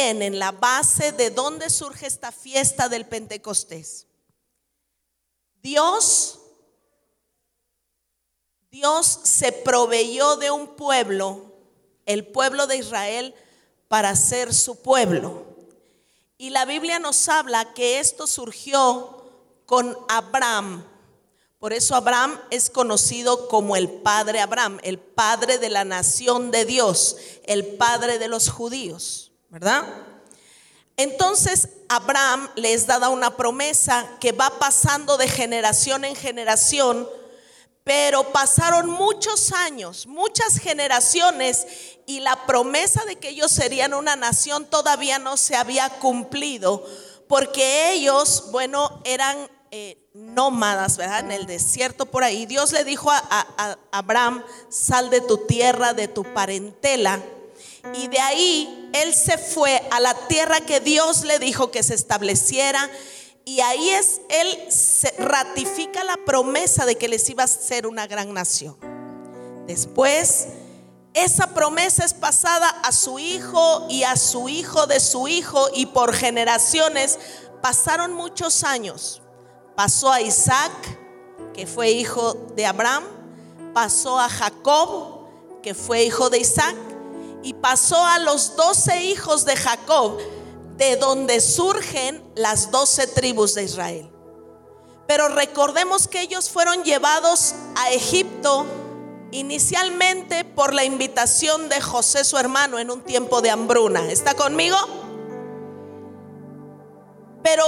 bien en la base de dónde surge esta fiesta del Pentecostés. Dios, Dios se proveyó de un pueblo, el pueblo de Israel, para ser su pueblo. Y la Biblia nos habla que esto surgió con Abraham. Por eso Abraham es conocido como el padre Abraham, el padre de la nación de Dios, el padre de los judíos, ¿verdad? Entonces Abraham les da una promesa que va pasando de generación en generación, pero pasaron muchos años, muchas generaciones y la promesa de que ellos serían una nación todavía no se había cumplido, porque ellos, bueno, eran eh, nómadas, ¿verdad? En el desierto por ahí. Dios le dijo a, Abraham, sal de tu tierra, de tu parentela. Y de ahí él se fue a la tierra que Dios le dijo que se estableciera. Y ahí es, él se ratifica la promesa de que les iba a ser una gran nación. Después, esa promesa es pasada a su hijo y a su hijo de su hijo y por generaciones pasaron muchos años. Pasó a Isaac, que fue hijo de Abraham, pasó a Jacob, que fue hijo de Isaac, y pasó a los doce hijos de Jacob, de donde surgen las doce tribus de Israel. Pero recordemos que ellos fueron llevados a Egipto inicialmente por la invitación de José su hermano en un tiempo de hambruna. ¿Está conmigo? Pero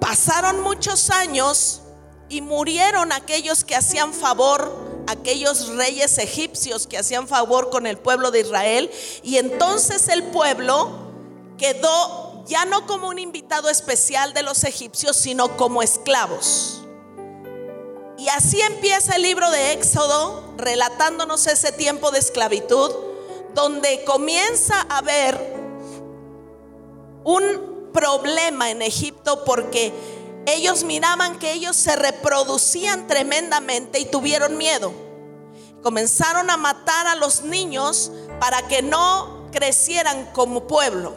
Pasaron muchos años y murieron aquellos que hacían favor, aquellos reyes egipcios que hacían favor con el pueblo de Israel. Y entonces el pueblo quedó ya no como un invitado especial de los egipcios, sino como esclavos. Y así empieza el libro de Éxodo, relatándonos ese tiempo de esclavitud, donde comienza a haber un problema en Egipto porque ellos miraban que ellos se reproducían tremendamente y tuvieron miedo. Comenzaron a matar a los niños para que no crecieran como pueblo.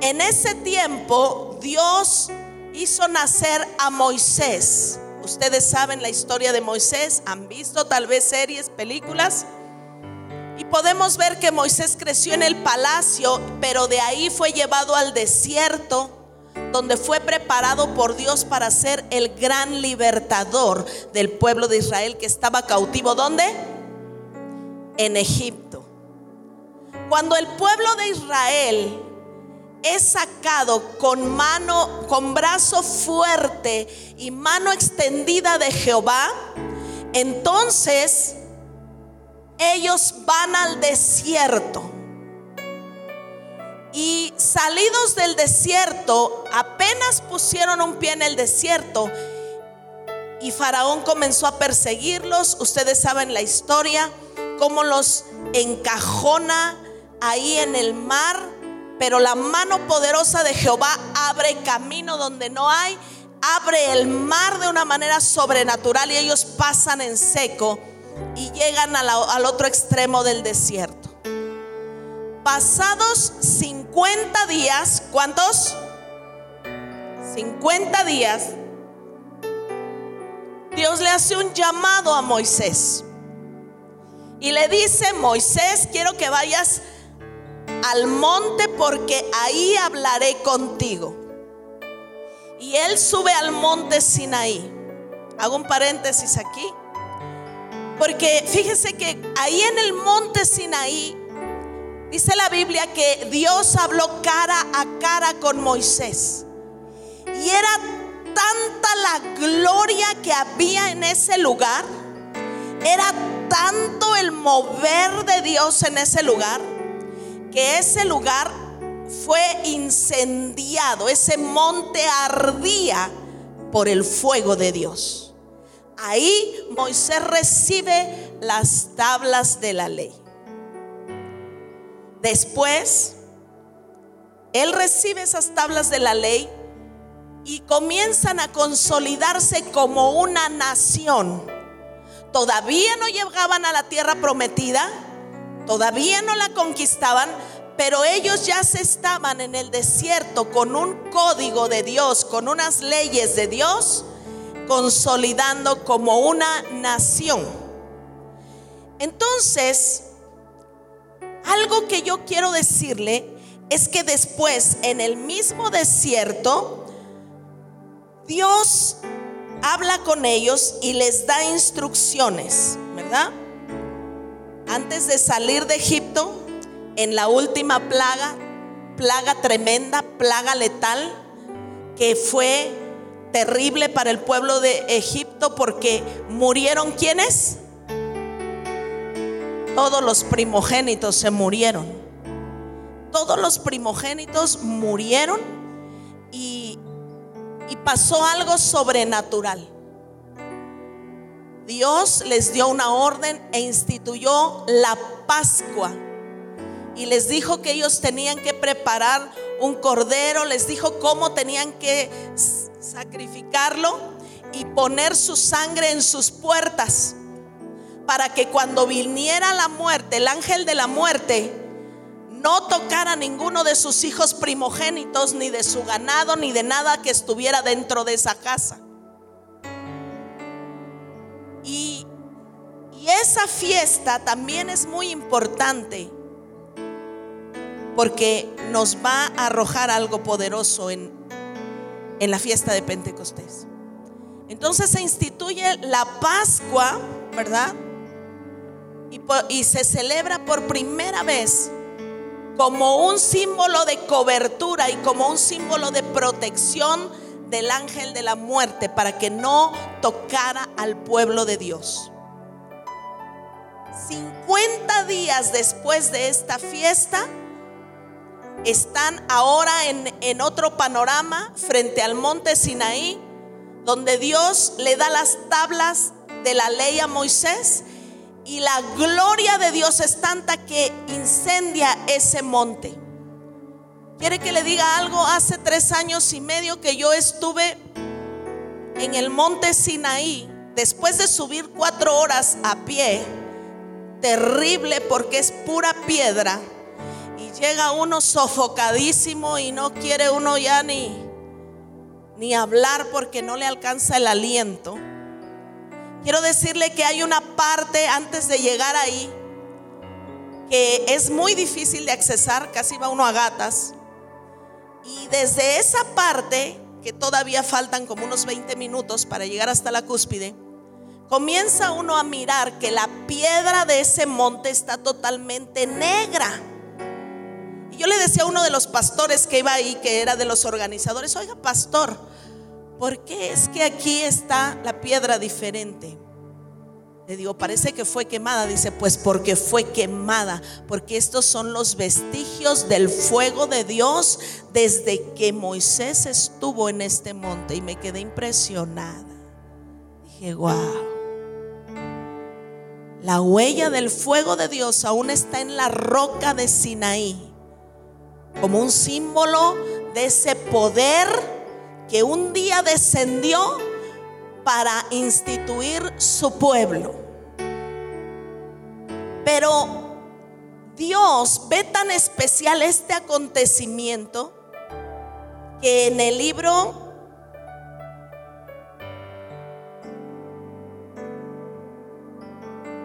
En ese tiempo Dios hizo nacer a Moisés. Ustedes saben la historia de Moisés, han visto tal vez series, películas. Y podemos ver que Moisés creció en el palacio, pero de ahí fue llevado al desierto, donde fue preparado por Dios para ser el gran libertador del pueblo de Israel que estaba cautivo. ¿Dónde? En Egipto. Cuando el pueblo de Israel es sacado con mano, con brazo fuerte y mano extendida de Jehová, entonces ellos van al desierto. Y salidos del desierto, apenas pusieron un pie en el desierto y Faraón comenzó a perseguirlos. Ustedes saben la historia, cómo los encajona ahí en el mar, pero la mano poderosa de Jehová abre camino donde no hay, abre el mar de una manera sobrenatural y ellos pasan en seco y llegan al otro extremo del desierto. Pasados 50 días, ¿cuántos? 50 días, Dios le hace un llamado a Moisés. Y le dice, Moisés, quiero que vayas al monte porque ahí hablaré contigo. Y él sube al monte Sinaí. Hago un paréntesis aquí. Porque fíjese que ahí en el monte Sinaí, dice la Biblia que Dios habló cara a cara con Moisés. Y era tanta la gloria que había en ese lugar. Era tanto el mover de Dios en ese lugar. Que ese lugar fue incendiado. Ese monte ardía por el fuego de Dios. Ahí Moisés recibe las tablas de la ley. Después, él recibe esas tablas de la ley y comienzan a consolidarse como una nación. Todavía no llegaban a la tierra prometida, todavía no la conquistaban, Pero ellos ya se estaban en el desierto con un código de Dios, con unas leyes de Dios, consolidando como una nación. Entonces, algo que yo quiero decirle es que después en el mismo desierto, Dios habla con ellos y les da instrucciones, ¿verdad? Antes de salir de Egipto, en la última plaga, plaga tremenda, plaga letal, que fue terrible para el pueblo de Egipto porque murieron quienes? Todos los primogénitos se murieron. Todos los primogénitos murieron y, pasó algo sobrenatural. Dios les dio una orden e instituyó la Pascua. Y les dijo que ellos tenían que preparar un cordero, les dijo cómo tenían que sacrificarlo y poner su sangre en sus puertas para que cuando viniera la muerte, el ángel de la muerte, no tocara a ninguno de sus hijos primogénitos, ni de su ganado, ni de nada que estuviera dentro de esa casa. Y, y esa fiesta también es muy importante porque nos va a arrojar algo poderoso en, en la fiesta de Pentecostés. Entonces se instituye la Pascua, ¿verdad? Y, se celebra por primera vez como un símbolo de cobertura y como un símbolo de protección del ángel de la muerte para que no tocara al pueblo de Dios. 50 días después de esta fiesta, están ahora en, en, otro panorama frente al monte Sinaí, donde Dios le da las tablas de la ley a Moisés y la gloria de Dios es tanta que incendia ese monte. ¿Quiere que le diga algo? Hace tres años y medio que yo estuve en el monte Sinaí, después de subir cuatro horas a pie, terrible porque es pura piedra, y llega uno sofocadísimo y no quiere uno ya ni, ni hablar porque no le alcanza el aliento. Quiero decirle que hay una parte antes de llegar ahí que es muy difícil de accesar, casi va uno a gatas. Y desde esa parte, que todavía faltan como unos 20 minutos para llegar hasta la cúspide, comienza uno a mirar que la piedra de ese monte está totalmente negra. Y yo le decía a uno de los pastores que iba ahí, que era de los organizadores, oiga pastor, ¿por qué es que aquí está la piedra diferente? Le digo, parece que fue quemada. Dice, pues porque fue quemada, porque estos son los vestigios del fuego de Dios desde que Moisés estuvo en este monte. Y me quedé impresionada. Dije, wow. La huella del fuego de Dios aún está en la roca de Sinaí, como un símbolo de ese poder que un día descendió para instituir su pueblo. Pero Dios ve tan especial este acontecimiento que en el libro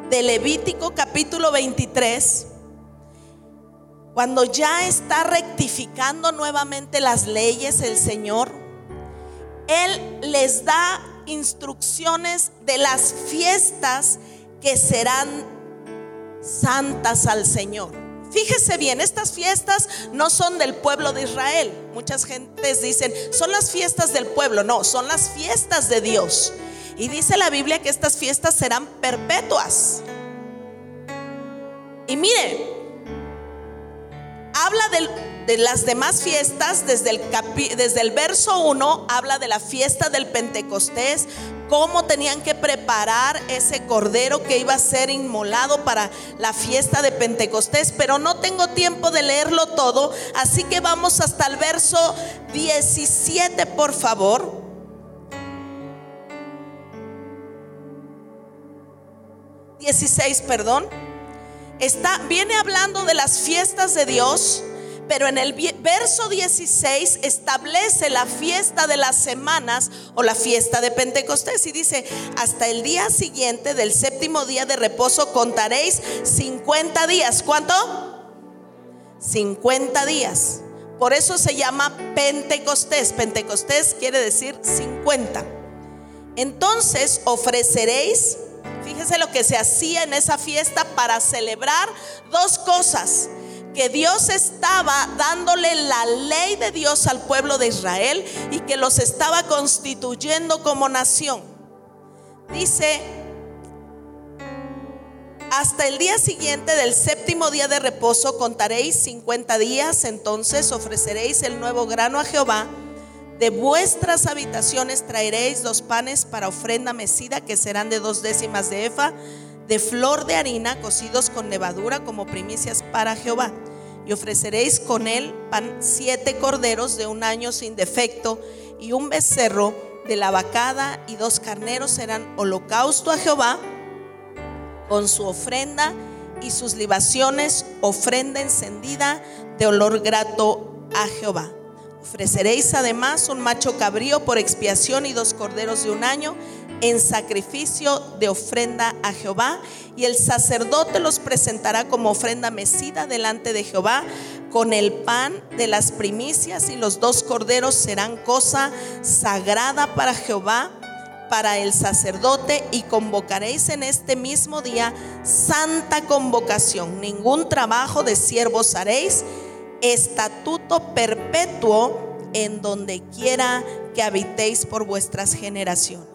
de Levítico capítulo 23, cuando ya está rectificando nuevamente las leyes el Señor, él les da instrucciones de las fiestas que serán santas al Señor. Fíjese bien, estas fiestas no son del pueblo de Israel. Muchas gentes dicen, son las fiestas del pueblo. No, son las fiestas de Dios. Y dice la Biblia que estas fiestas serán perpetuas. Y mire, habla del de las demás fiestas, desde el, desde el verso 1, habla de la fiesta del Pentecostés, cómo tenían que preparar ese cordero que iba a ser inmolado para la fiesta de Pentecostés, pero no tengo tiempo de leerlo todo, así que vamos hasta el verso 17, por favor. 16, perdón. está, viene hablando de las fiestas de Dios, pero en el verso 16 establece la fiesta de las semanas o la fiesta de Pentecostés y dice, hasta el día siguiente del séptimo día de reposo contaréis 50 días. ¿Cuánto? 50 días. Por eso se llama Pentecostés. Pentecostés quiere decir 50. Entonces ofreceréis, fíjese lo que se hacía en esa fiesta para celebrar dos cosas. Que Dios estaba dándole la ley de Dios al pueblo de Israel y que los estaba constituyendo como nación. Dice hasta el día siguiente del séptimo día de reposo contaréis 50 días, entonces ofreceréis el nuevo grano a Jehová. De vuestras habitaciones traeréis dos panes para ofrenda mecida que serán de dos décimas de efa, de flor de harina cocidos con levadura como primicias para Jehová. Y ofreceréis con él pan siete corderos de un año sin defecto y un becerro de la vacada y dos carneros serán holocausto a Jehová con su ofrenda y sus libaciones, ofrenda encendida de olor grato a Jehová. Ofreceréis además un macho cabrío por expiación y dos corderos de un año en sacrificio de ofrenda a Jehová, y el sacerdote los presentará como ofrenda mecida delante de Jehová con el pan de las primicias, y los dos corderos serán cosa sagrada para Jehová para el sacerdote y convocaréis en este mismo día santa convocación. Ningún trabajo de siervos haréis, estatuto perpetuo en donde quiera que habitéis por vuestras generaciones.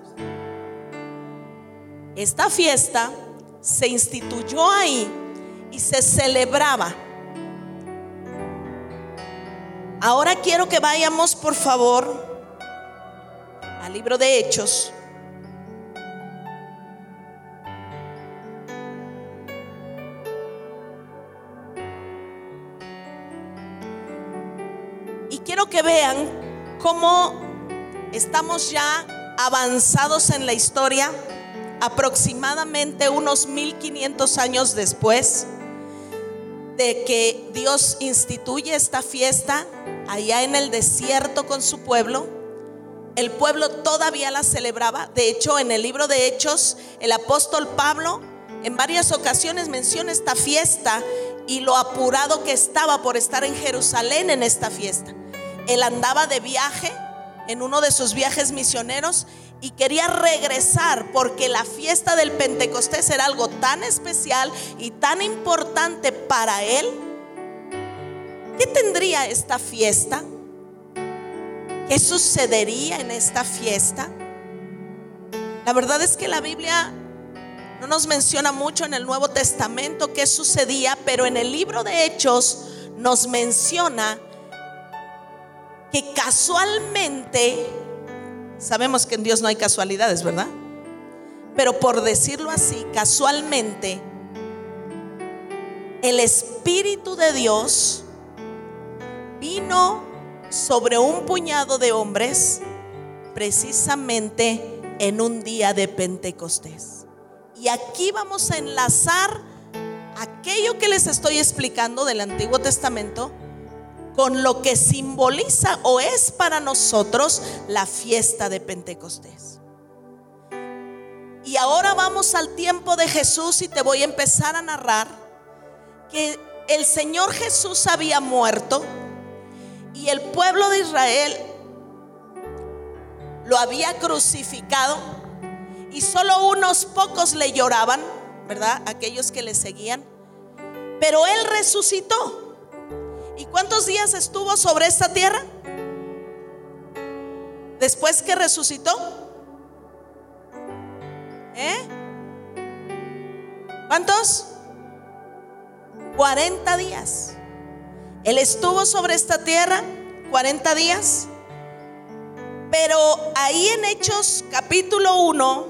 Esta fiesta se instituyó ahí y se celebraba. Ahora quiero que vayamos, por favor, al libro de Hechos. quiero que vean cómo estamos ya avanzados en la historia, aproximadamente unos 1500 años después de que Dios instituye esta fiesta allá en el desierto con su pueblo. El pueblo todavía la celebraba. De hecho, en el libro de Hechos, el apóstol Pablo en varias ocasiones menciona esta fiesta y lo apurado que estaba por estar en Jerusalén en esta fiesta él andaba de viaje en uno de sus viajes misioneros y quería regresar porque la fiesta del Pentecostés era algo tan especial y tan importante para él. ¿Qué tendría esta fiesta? ¿Qué sucedería en esta fiesta? La verdad es que la Biblia no nos menciona mucho en el Nuevo Testamento qué sucedía, pero en el libro de Hechos nos menciona que casualmente, sabemos que en Dios no hay casualidades, ¿verdad? Pero por decirlo así, casualmente, el Espíritu de Dios vino sobre un puñado de hombres precisamente en un día de Pentecostés. Y aquí vamos a enlazar aquello que les estoy explicando del Antiguo Testamento con lo que simboliza o es para nosotros la fiesta de Pentecostés. Y ahora vamos al tiempo de Jesús y te voy a empezar a narrar que el Señor Jesús había muerto y el pueblo de Israel lo había crucificado y solo unos pocos le lloraban, ¿verdad? Aquellos que le seguían. Pero Él resucitó. ¿Y cuántos días estuvo sobre esta tierra? Después que resucitó. ¿Eh? ¿Cuántos? 40 días. Él estuvo sobre esta tierra 40 días. Pero ahí en Hechos capítulo 1,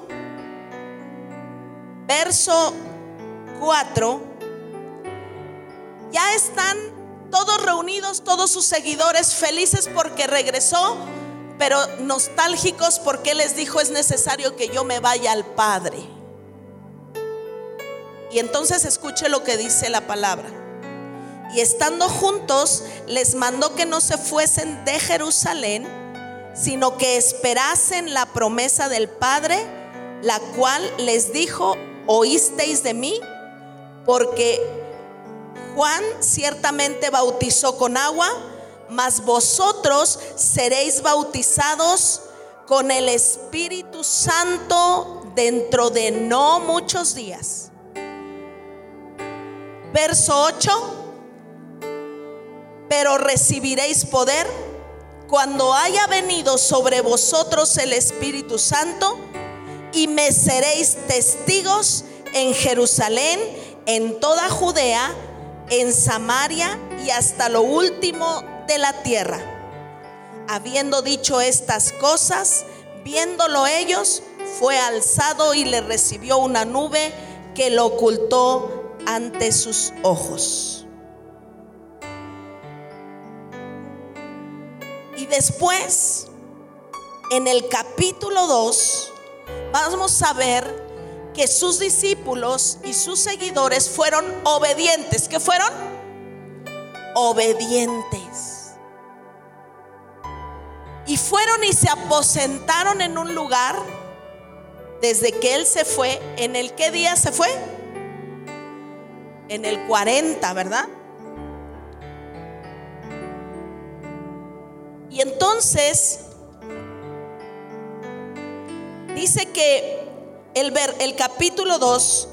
verso 4, ya están todos reunidos, todos sus seguidores felices porque regresó, pero nostálgicos porque les dijo es necesario que yo me vaya al Padre. Y entonces escuche lo que dice la palabra. Y estando juntos, les mandó que no se fuesen de Jerusalén, sino que esperasen la promesa del Padre, la cual les dijo, oísteis de mí, porque Juan ciertamente bautizó con agua, mas vosotros seréis bautizados con el Espíritu Santo dentro de no muchos días. Verso 8, pero recibiréis poder cuando haya venido sobre vosotros el Espíritu Santo y me seréis testigos en Jerusalén, en toda Judea, en Samaria y hasta lo último de la tierra. Habiendo dicho estas cosas, viéndolo ellos, fue alzado y le recibió una nube que lo ocultó ante sus ojos. Y después, en el capítulo 2, vamos a ver que sus discípulos y sus seguidores fueron obedientes. ¿Qué fueron? Obedientes. Y fueron y se aposentaron en un lugar desde que él se fue. ¿En el qué día se fue? En el 40, ¿verdad? Y entonces dice que el, ver, el capítulo 2,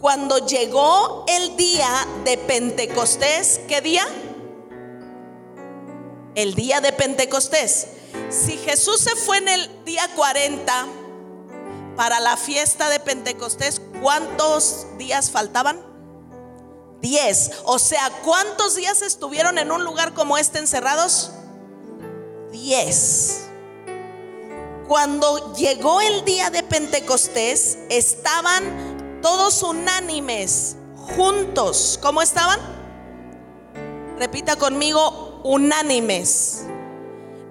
cuando llegó el día de Pentecostés, ¿qué día? El día de Pentecostés. Si Jesús se fue en el día 40 para la fiesta de Pentecostés, ¿cuántos días faltaban? 10. O sea, ¿cuántos días estuvieron en un lugar como este encerrados? 10. Cuando llegó el día de Pentecostés, estaban todos unánimes, juntos. ¿Cómo estaban? Repita conmigo, unánimes.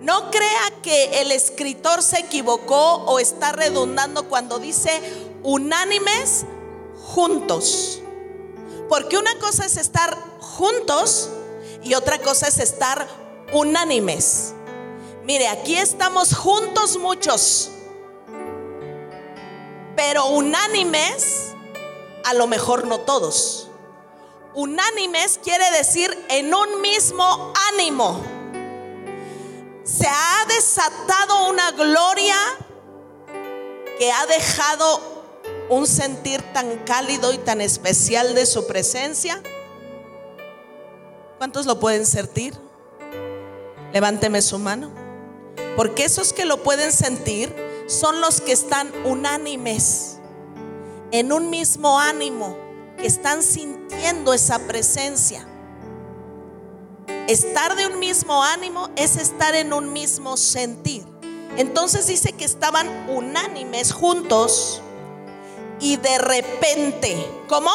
No crea que el escritor se equivocó o está redundando cuando dice unánimes juntos. Porque una cosa es estar juntos y otra cosa es estar unánimes. Mire, aquí estamos juntos muchos, pero unánimes, a lo mejor no todos. Unánimes quiere decir en un mismo ánimo. Se ha desatado una gloria que ha dejado un sentir tan cálido y tan especial de su presencia. ¿Cuántos lo pueden sentir? Levánteme su mano. Porque esos que lo pueden sentir son los que están unánimes, en un mismo ánimo, que están sintiendo esa presencia. Estar de un mismo ánimo es estar en un mismo sentir. Entonces dice que estaban unánimes juntos y de repente, ¿cómo?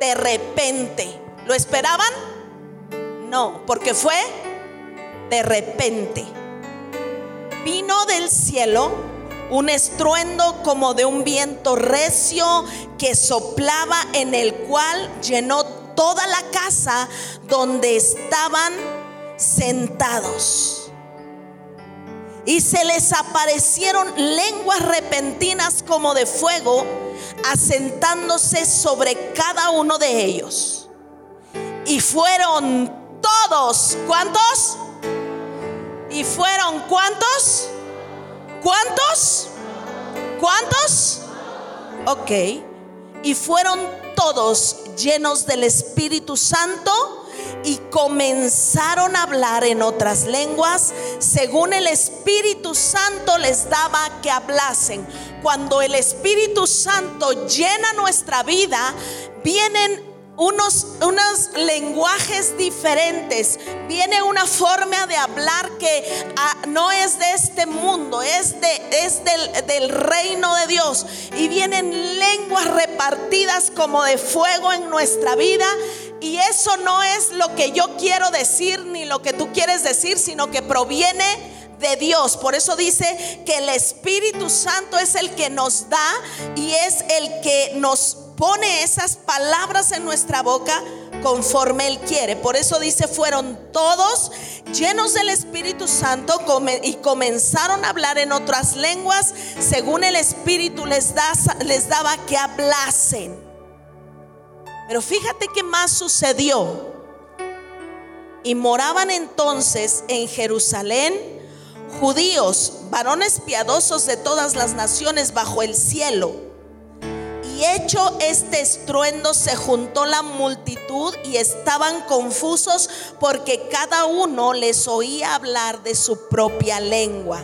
De repente. ¿Lo esperaban? No, porque fue de repente. Vino del cielo un estruendo como de un viento recio que soplaba en el cual llenó toda la casa donde estaban sentados. Y se les aparecieron lenguas repentinas como de fuego, asentándose sobre cada uno de ellos. Y fueron todos, ¿cuántos? ¿Y fueron cuántos? ¿Cuántos? ¿Cuántos? Ok. Y fueron todos llenos del Espíritu Santo y comenzaron a hablar en otras lenguas según el Espíritu Santo les daba que hablasen. Cuando el Espíritu Santo llena nuestra vida, vienen unos, unos lenguajes diferentes. Viene una forma de hablar que ah, no es de este mundo, es, de, es del, del reino de Dios. Y vienen lenguas repartidas como de fuego en nuestra vida. Y eso no es lo que yo quiero decir ni lo que tú quieres decir, sino que proviene de Dios. Por eso dice que el Espíritu Santo es el que nos da y es el que nos pone esas palabras en nuestra boca conforme Él quiere. Por eso dice, fueron todos llenos del Espíritu Santo y comenzaron a hablar en otras lenguas según el Espíritu les, les daba que hablasen. Pero fíjate qué más sucedió. Y moraban entonces en Jerusalén judíos, varones piadosos de todas las naciones bajo el cielo. Hecho este estruendo se juntó la multitud y estaban confusos porque cada uno les oía hablar de su propia lengua.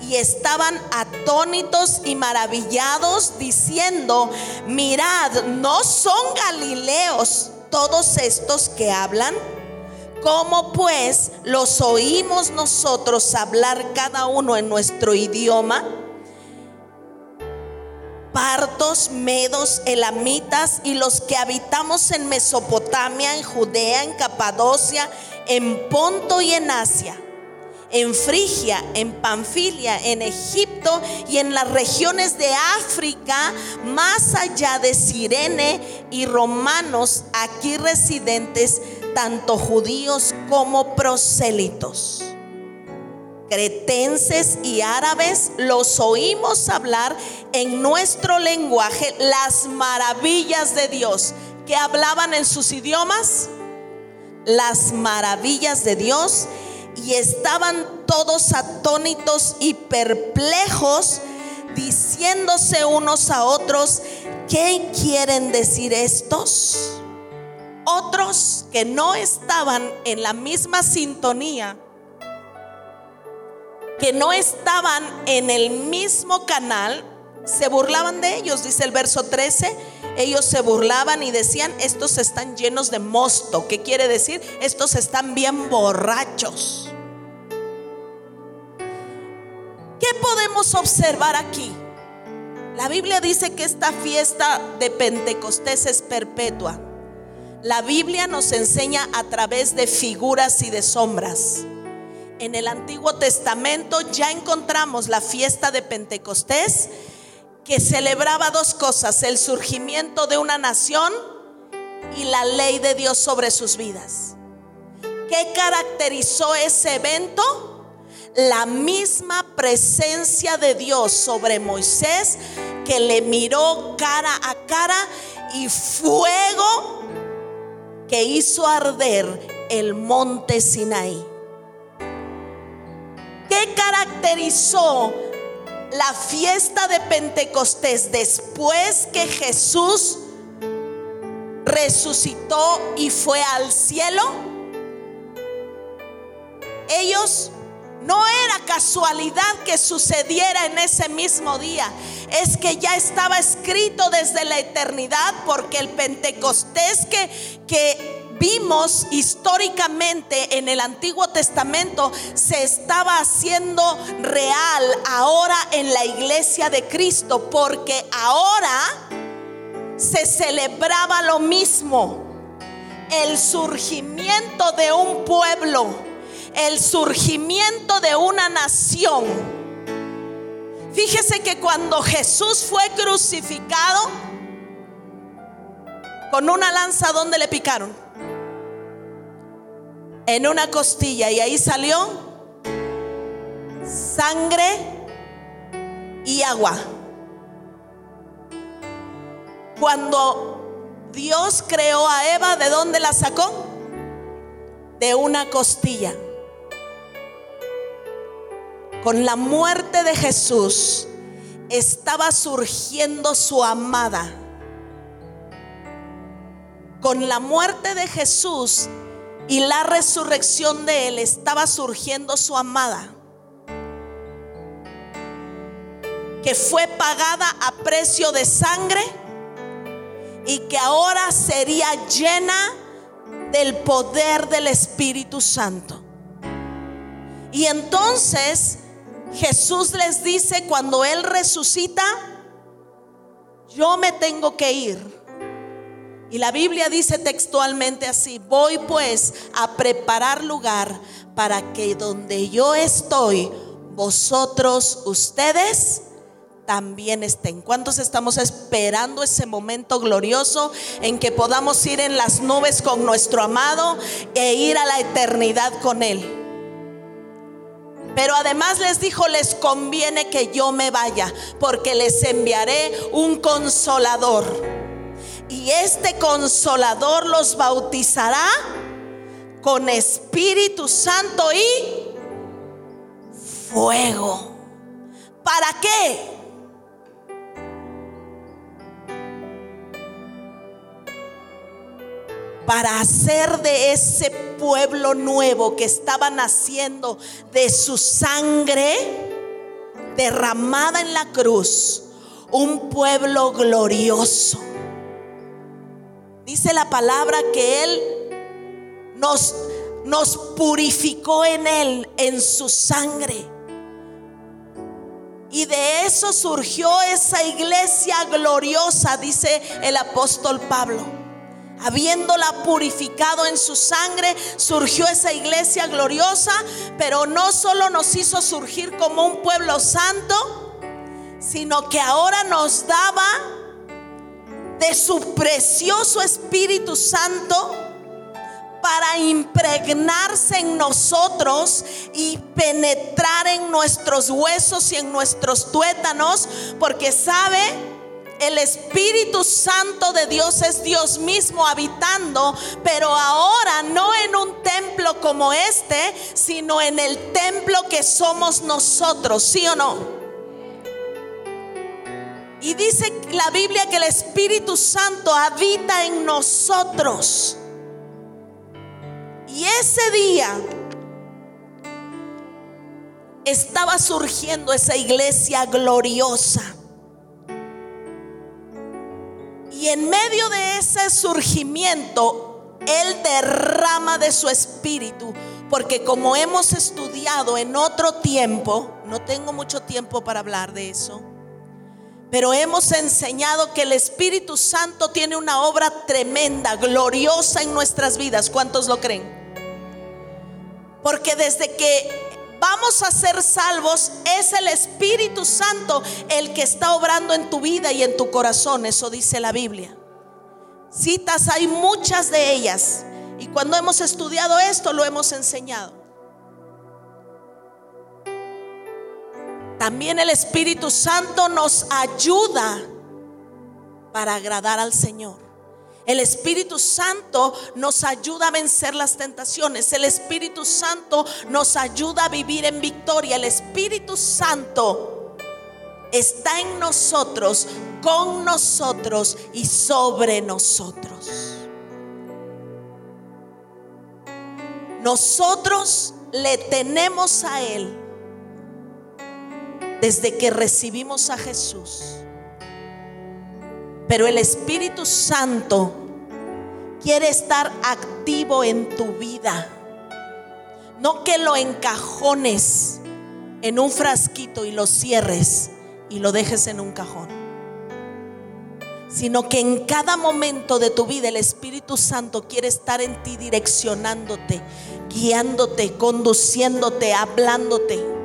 Y estaban atónitos y maravillados diciendo, mirad, ¿no son galileos todos estos que hablan? ¿Cómo pues los oímos nosotros hablar cada uno en nuestro idioma? Partos, medos, elamitas y los que habitamos en Mesopotamia, en Judea, en Capadocia, en Ponto y en Asia, en Frigia, en Panfilia, en Egipto y en las regiones de África, más allá de Sirene y romanos aquí residentes tanto judíos como prosélitos. Cretenses y árabes los oímos hablar en nuestro lenguaje las maravillas de Dios. que hablaban en sus idiomas? Las maravillas de Dios. Y estaban todos atónitos y perplejos, diciéndose unos a otros, ¿qué quieren decir estos? Otros que no estaban en la misma sintonía, que no estaban en el mismo canal, se burlaban de ellos, dice el verso 13. Ellos se burlaban y decían, estos están llenos de mosto. ¿Qué quiere decir? Estos están bien borrachos. ¿Qué podemos observar aquí? La Biblia dice que esta fiesta de Pentecostés es perpetua. La Biblia nos enseña a través de figuras y de sombras. En el Antiguo Testamento ya encontramos la fiesta de Pentecostés que celebraba dos cosas, el surgimiento de una nación y la ley de Dios sobre sus vidas. ¿Qué caracterizó ese evento? La misma presencia de Dios sobre Moisés que le miró cara a cara y fuego que hizo arder el monte Sinaí. ¿Qué caracterizó la fiesta de Pentecostés después que Jesús resucitó y fue al cielo? Ellos no era casualidad que sucediera en ese mismo día. Es que ya estaba escrito desde la eternidad porque el Pentecostés que, que vimos históricamente en el Antiguo Testamento se estaba haciendo real ahora en la iglesia de Cristo porque ahora se celebraba lo mismo. El surgimiento de un pueblo el surgimiento de una nación. Fíjese que cuando Jesús fue crucificado, con una lanza, ¿dónde le picaron? En una costilla y ahí salió sangre y agua. Cuando Dios creó a Eva, ¿de dónde la sacó? De una costilla. Con la muerte de Jesús estaba surgiendo su amada. Con la muerte de Jesús y la resurrección de Él estaba surgiendo su amada. Que fue pagada a precio de sangre y que ahora sería llena del poder del Espíritu Santo. Y entonces Jesús les dice cuando Él resucita, yo me tengo que ir. Y la Biblia dice textualmente así, voy pues a preparar lugar para que donde yo estoy, vosotros, ustedes, también estén. ¿Cuántos estamos esperando ese momento glorioso en que podamos ir en las nubes con nuestro amado e ir a la eternidad con Él? Pero además les dijo, les conviene que yo me vaya, porque les enviaré un consolador. Y este consolador los bautizará con Espíritu Santo y fuego. ¿Para qué? para hacer de ese pueblo nuevo que estaba naciendo de su sangre derramada en la cruz, un pueblo glorioso. Dice la palabra que Él nos, nos purificó en Él, en su sangre. Y de eso surgió esa iglesia gloriosa, dice el apóstol Pablo habiéndola purificado en su sangre, surgió esa iglesia gloriosa, pero no solo nos hizo surgir como un pueblo santo, sino que ahora nos daba de su precioso Espíritu Santo para impregnarse en nosotros y penetrar en nuestros huesos y en nuestros tuétanos, porque sabe el Espíritu Santo de Dios es Dios mismo habitando, pero ahora no en un templo como este, sino en el templo que somos nosotros, ¿sí o no? Y dice la Biblia que el Espíritu Santo habita en nosotros. Y ese día estaba surgiendo esa iglesia gloriosa. Y en medio de ese surgimiento, Él derrama de su espíritu. Porque como hemos estudiado en otro tiempo, no tengo mucho tiempo para hablar de eso, pero hemos enseñado que el Espíritu Santo tiene una obra tremenda, gloriosa en nuestras vidas. ¿Cuántos lo creen? Porque desde que vamos a ser salvos, es el Espíritu Santo el que está obrando en tu vida y en tu corazón. Eso dice la Biblia. Citas hay muchas de ellas. Y cuando hemos estudiado esto, lo hemos enseñado. También el Espíritu Santo nos ayuda para agradar al Señor. El Espíritu Santo nos ayuda a vencer las tentaciones. El Espíritu Santo nos ayuda a vivir en victoria. El Espíritu Santo está en nosotros, con nosotros y sobre nosotros. Nosotros le tenemos a Él desde que recibimos a Jesús. Pero el Espíritu Santo quiere estar activo en tu vida. No que lo encajones en un frasquito y lo cierres y lo dejes en un cajón. Sino que en cada momento de tu vida el Espíritu Santo quiere estar en ti direccionándote, guiándote, conduciéndote, hablándote.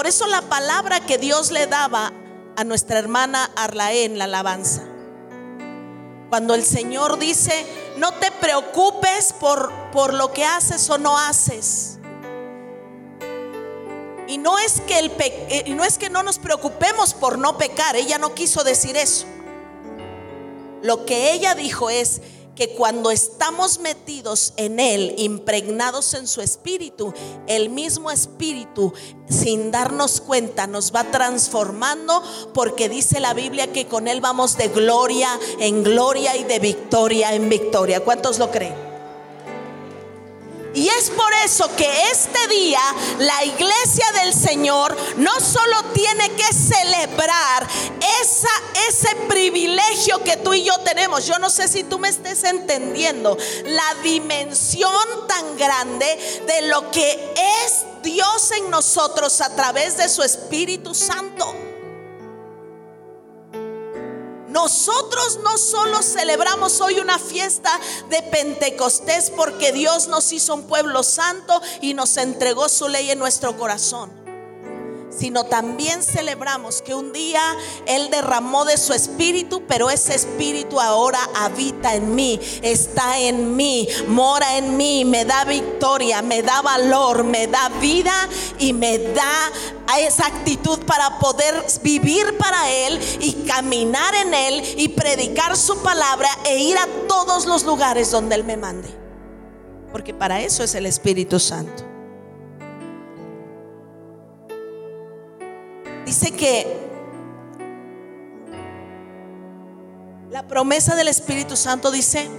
Por eso la palabra que Dios le daba a nuestra hermana Arlaé en la alabanza cuando el Señor dice, no te preocupes por, por lo que haces o no haces. Y no, es que el eh, y no es que no nos preocupemos por no pecar, ella no quiso decir eso. Lo que ella dijo es, que cuando estamos metidos en Él, impregnados en su espíritu, el mismo espíritu, sin darnos cuenta, nos va transformando porque dice la Biblia que con Él vamos de gloria en gloria y de victoria en victoria. ¿Cuántos lo creen? Y es por eso que este día la iglesia del Señor no solo tiene que celebrar esa, ese privilegio que tú y yo tenemos. Yo no sé si tú me estés entendiendo la dimensión tan grande de lo que es Dios en nosotros a través de su Espíritu Santo. Nosotros no solo celebramos hoy una fiesta de Pentecostés porque Dios nos hizo un pueblo santo y nos entregó su ley en nuestro corazón, sino también celebramos que un día Él derramó de su espíritu, pero ese espíritu ahora habita en mí, está en mí, mora en mí, me da victoria, me da valor, me da vida y me da esa actitud para poder vivir para Él y caminar en Él y predicar su palabra e ir a todos los lugares donde Él me mande. Porque para eso es el Espíritu Santo. Que la promesa del Espíritu Santo dice,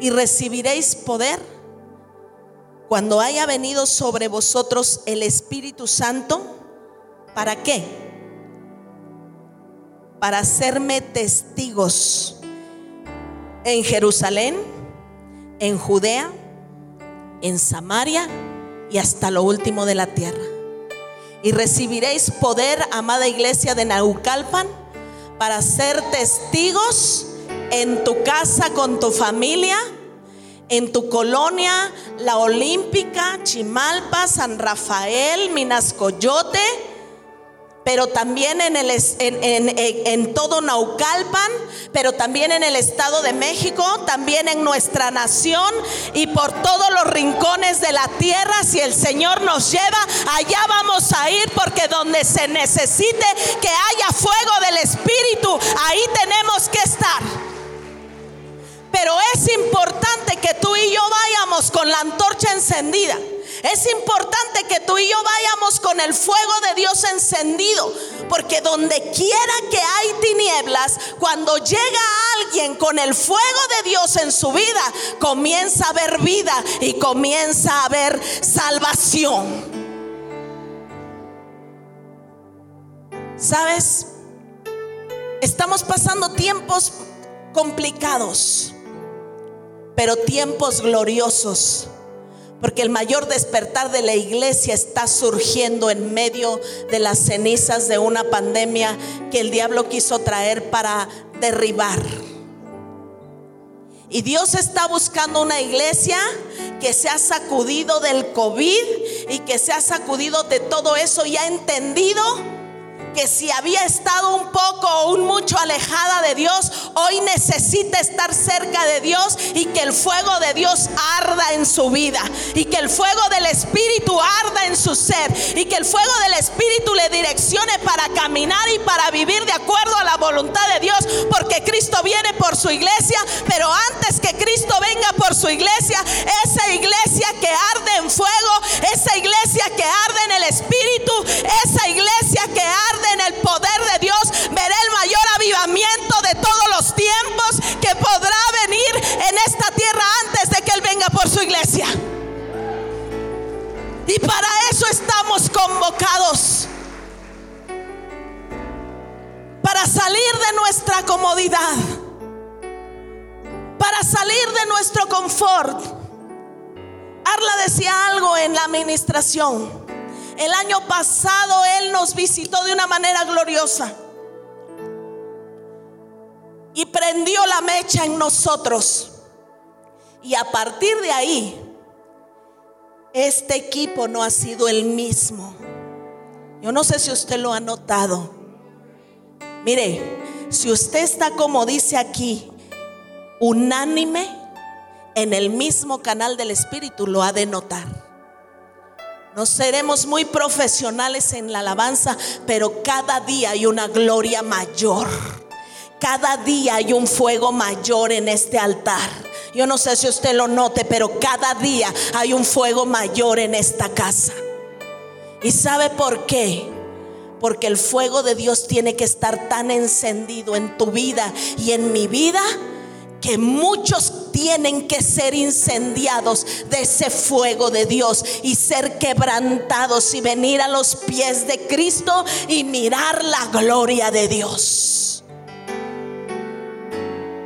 y recibiréis poder cuando haya venido sobre vosotros el Espíritu Santo. ¿Para qué? Para hacerme testigos en Jerusalén, en Judea, en Samaria y hasta lo último de la tierra y recibiréis poder, amada iglesia de Naucalpan, para ser testigos en tu casa con tu familia, en tu colonia, la Olímpica, Chimalpa, San Rafael, Minascoyote pero también en, el, en, todo Naucalpan, pero también en el Estado de México, también en nuestra nación y por todos los rincones de la tierra. Si el Señor nos lleva, allá vamos a ir porque donde se necesite que haya fuego del Espíritu, ahí tenemos que estar. Pero es importante que tú y yo vayamos con la antorcha encendida. Es importante que tú y yo vayamos con el fuego de Dios encendido, porque donde quiera que hay tinieblas, cuando llega alguien con el fuego de Dios en su vida, comienza a haber vida y comienza a haber salvación. ¿Sabes? Estamos pasando tiempos complicados, pero tiempos gloriosos. Porque el mayor despertar de la iglesia está surgiendo en medio de las cenizas de una pandemia que el diablo quiso traer para derribar. Y Dios está buscando una iglesia que se ha sacudido del COVID y que se ha sacudido de todo eso y ha entendido que si había estado un poco o un mucho alejada de Dios, hoy necesita estar cerca de Dios y que el fuego de Dios arda en su vida y que el fuego del Espíritu arda en su ser y que el fuego del Espíritu le direccione para caminar y para vivir de acuerdo a la voluntad de Dios, porque Cristo viene por su iglesia, pero antes que Cristo venga por su iglesia, esa iglesia que arde en fuego, esa iglesia que arde en el Espíritu, esa iglesia que arde en el poder de Dios, veré el mayor avivamiento de todos los tiempos que podrá venir en esta tierra antes de que Él venga por su iglesia. Y para eso estamos convocados. Para salir de nuestra comodidad. Para salir de nuestro confort. Arla decía algo en la administración. El año pasado Él nos visitó de una manera gloriosa. Y prendió la mecha en nosotros. Y a partir de ahí, este equipo no ha sido el mismo. Yo no sé si usted lo ha notado. Mire, si usted está como dice aquí, unánime en el mismo canal del Espíritu, lo ha de notar. No seremos muy profesionales en la alabanza, pero cada día hay una gloria mayor. Cada día hay un fuego mayor en este altar. Yo no sé si usted lo note, pero cada día hay un fuego mayor en esta casa. ¿Y sabe por qué? Porque el fuego de Dios tiene que estar tan encendido en tu vida y en mi vida que muchos tienen que ser incendiados de ese fuego de Dios y ser quebrantados y venir a los pies de Cristo y mirar la gloria de Dios.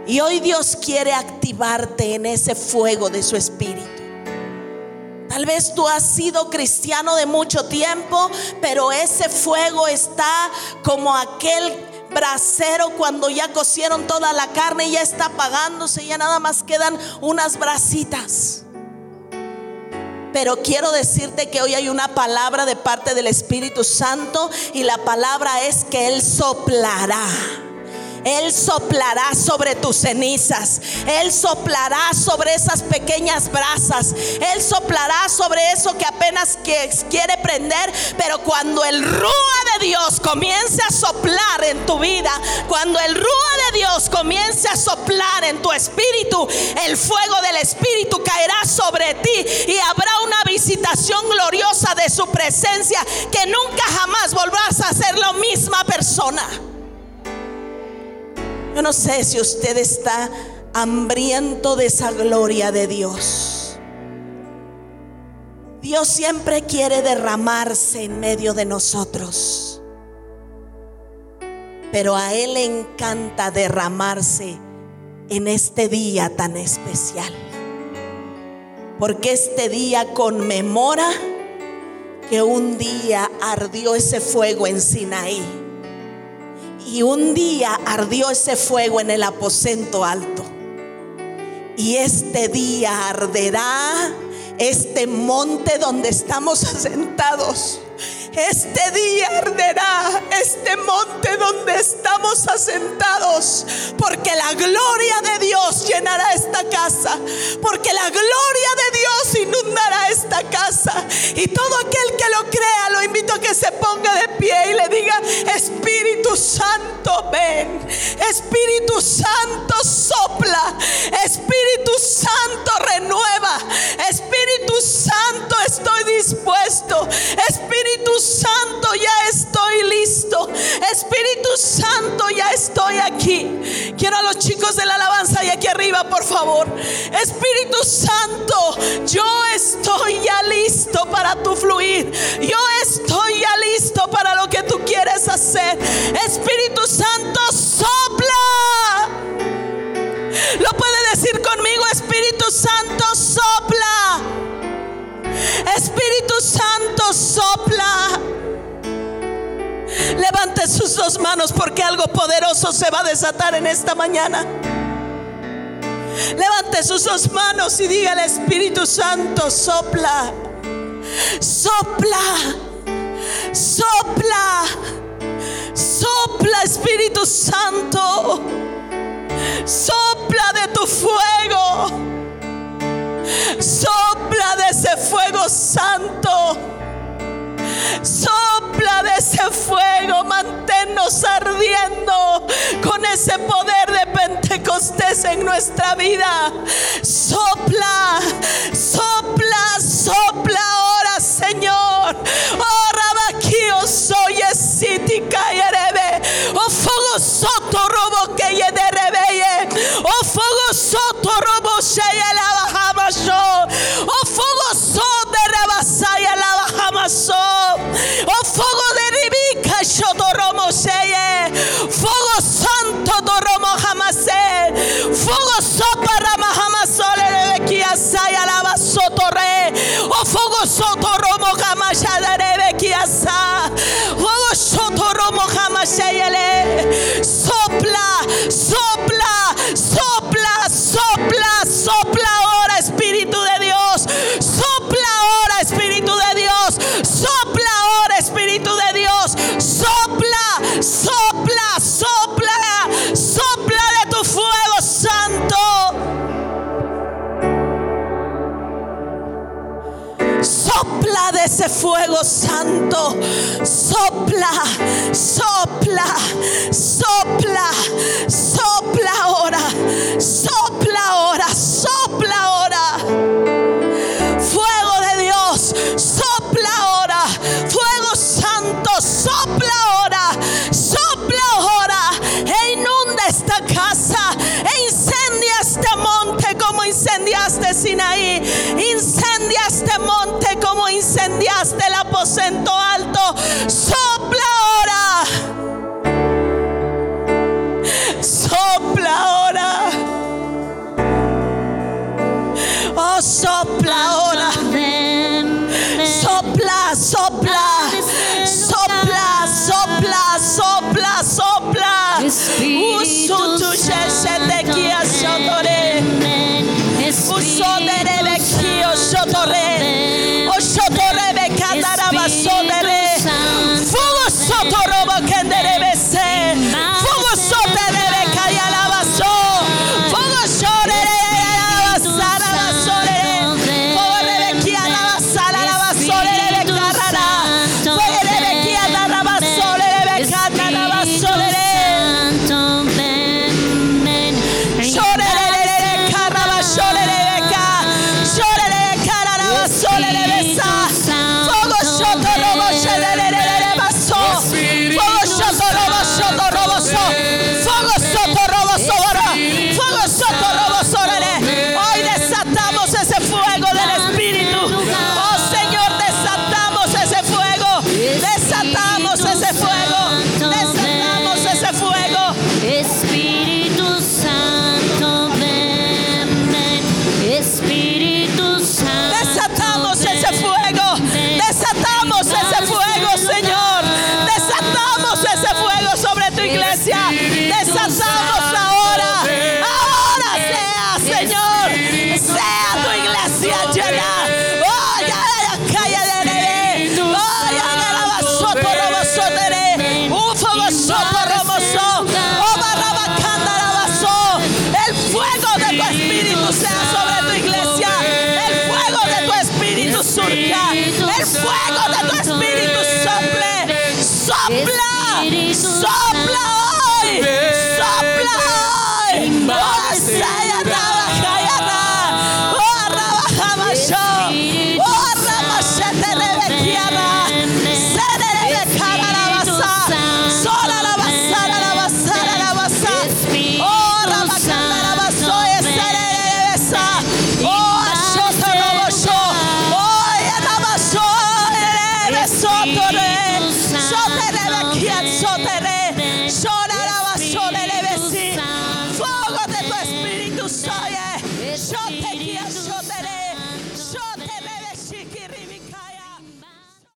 Y hoy Dios quiere activarte en ese fuego de su espíritu. Tal vez tú has sido cristiano de mucho tiempo, pero ese fuego está como aquel brasero cuando ya cocieron toda la carne ya está apagándose, ya nada más quedan unas brasitas. Pero quiero decirte que hoy hay una palabra de parte del Espíritu Santo y la palabra es que Él soplará. Él soplará sobre tus cenizas. Él soplará sobre esas pequeñas brasas. Él soplará sobre eso que apenas quiere prender. Pero cuando el rúa de Dios comience a soplar en tu vida, cuando el rúa de Dios comience a soplar en tu espíritu, el fuego del espíritu caerá sobre ti y habrá una visitación gloriosa de su presencia que nunca jamás volverás a ser la misma persona. Yo no sé si usted está hambriento de esa gloria de Dios. Dios siempre quiere derramarse en medio de nosotros. Pero a Él le encanta derramarse en este día tan especial. Porque este día conmemora que un día ardió ese fuego en Sinaí y un día ardió ese fuego en el aposento alto. Y este día arderá este monte donde estamos asentados este día arderá este monte donde estamos asentados, porque la gloria de Dios llenará esta casa, porque la gloria de Dios inundará esta casa. Y todo aquel que lo crea, lo invito a que se ponga de pie y le diga, Espíritu Santo, ven. Espíritu Santo, sopla. Espíritu Santo, renueva. Espíritu Santo, estoy dispuesto. Espíritu Santo, ya estoy listo. Espíritu Santo, ya estoy aquí. Quiero a los chicos de la alabanza y aquí arriba, por favor. Espíritu Santo, yo estoy ya listo para tu fluir. Yo estoy ya listo para lo que tú quieres hacer. Espíritu Santo, Santo sopla. Levante sus dos manos porque algo poderoso se va a desatar en esta mañana. Levante sus dos manos y diga al Espíritu Santo, sopla, sopla, sopla, sopla Espíritu Santo, sopla de tu fuego. Sopla de ese fuego santo. Sopla de ese fuego, manténnos ardiendo con ese poder de Pentecostés en nuestra vida. Sopla, sopla, sopla ahora, Señor. Oh, aquí soy esítica y erebe. Oh, fuego soto robo que de rebeye. Oh, fuego soto robo sheye la Oh, fuego so de rebasaya la bajamaso. Fuego santo. Sopla, sopla, sopla, sopla ahora. Sopla ahora, sopla ahora. Fuego de Dios, sopla ahora. Fuego santo, sopla ahora. Sopla ahora. E inunda esta casa. E incendia este monte como incendiaste Sinaí. Incendia este monte incendiaste el aposento alto. Sopla ahora. Sopla ahora.